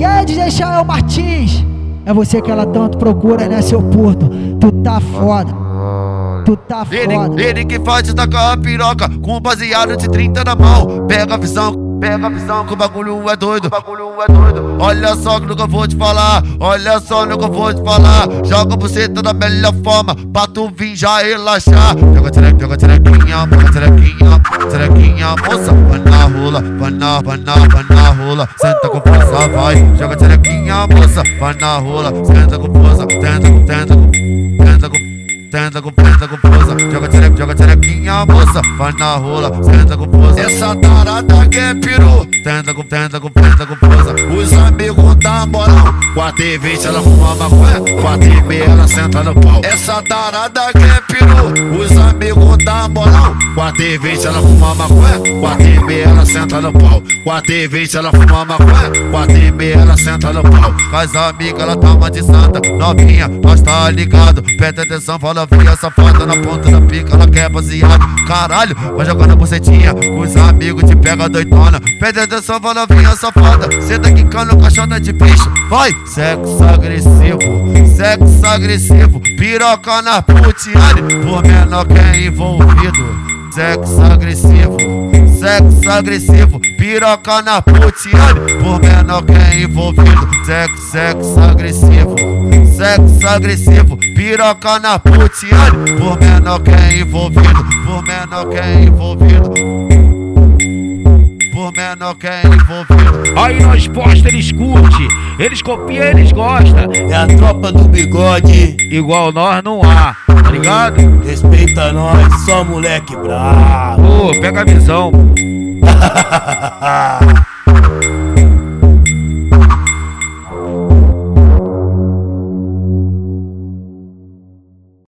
E aí, DJ Chael Martins? É você que ela tanto procura, né, seu puto? Tu tá foda. Tu tá foda. Ele, ele que faz tacar a piroca com baseado de 30 na mão. Pega a visão. Pega a visão que o bagulho é doido, o bagulho é doido. Olha só que nunca vou te falar, olha só nunca vou te falar. Joga você da melhor forma, pra tu vir já relaxar. Joga terequinha, joga terequinha, joga terequinha, terequinha, moça. Na rola, vai na, vai na, rola. Senta com força, vai. Joga terequinha, moça. Vai na rola, senta com força, tenta, tenta, tenta com Tenta com, tenta com força, joga tereca, joga terequinha, moça, vai na rola, senta com força. Essa tarada que é peru, tenta com, tenta com, tenta com força. Os amigos da moral, 4 e 20 ela fuma maconha, 4 e meia ela senta no pau. Essa tarada que é peru, os amigos moral, 4 e 20 ela fuma maconha, 4 e meia ela senta no pau. 4 e 20 ela fuma maconha, 4 e meia ela senta no pau. Com as amigas ela toma de santa, novinha, nós tá ligado, presta atenção, fala novinha safada na ponta da pica, ela quer baseado. Caralho, vai jogando a bucetinha, com os amigos te pega doidona. Pede atenção, vai novinha safada, senta quicando caixota de bicho. Vai, sexo agressivo, sexo agressivo, piroca na putiane, por menor que é envolvido. Sexo agressivo, sexo agressivo, piroca na putiane, por menor que é envolvido. Sexo, sexo agressivo, sexo agressivo, piroca na putiane, por menor que é envolvido, por menor que é envolvido. Menor que é envolvido. Aí nós posta, eles curte, eles copiam, eles gostam. É a tropa do bigode, Igual nós não há, tá ligado? respeita nós, só moleque brabo. Pô, pega a visão.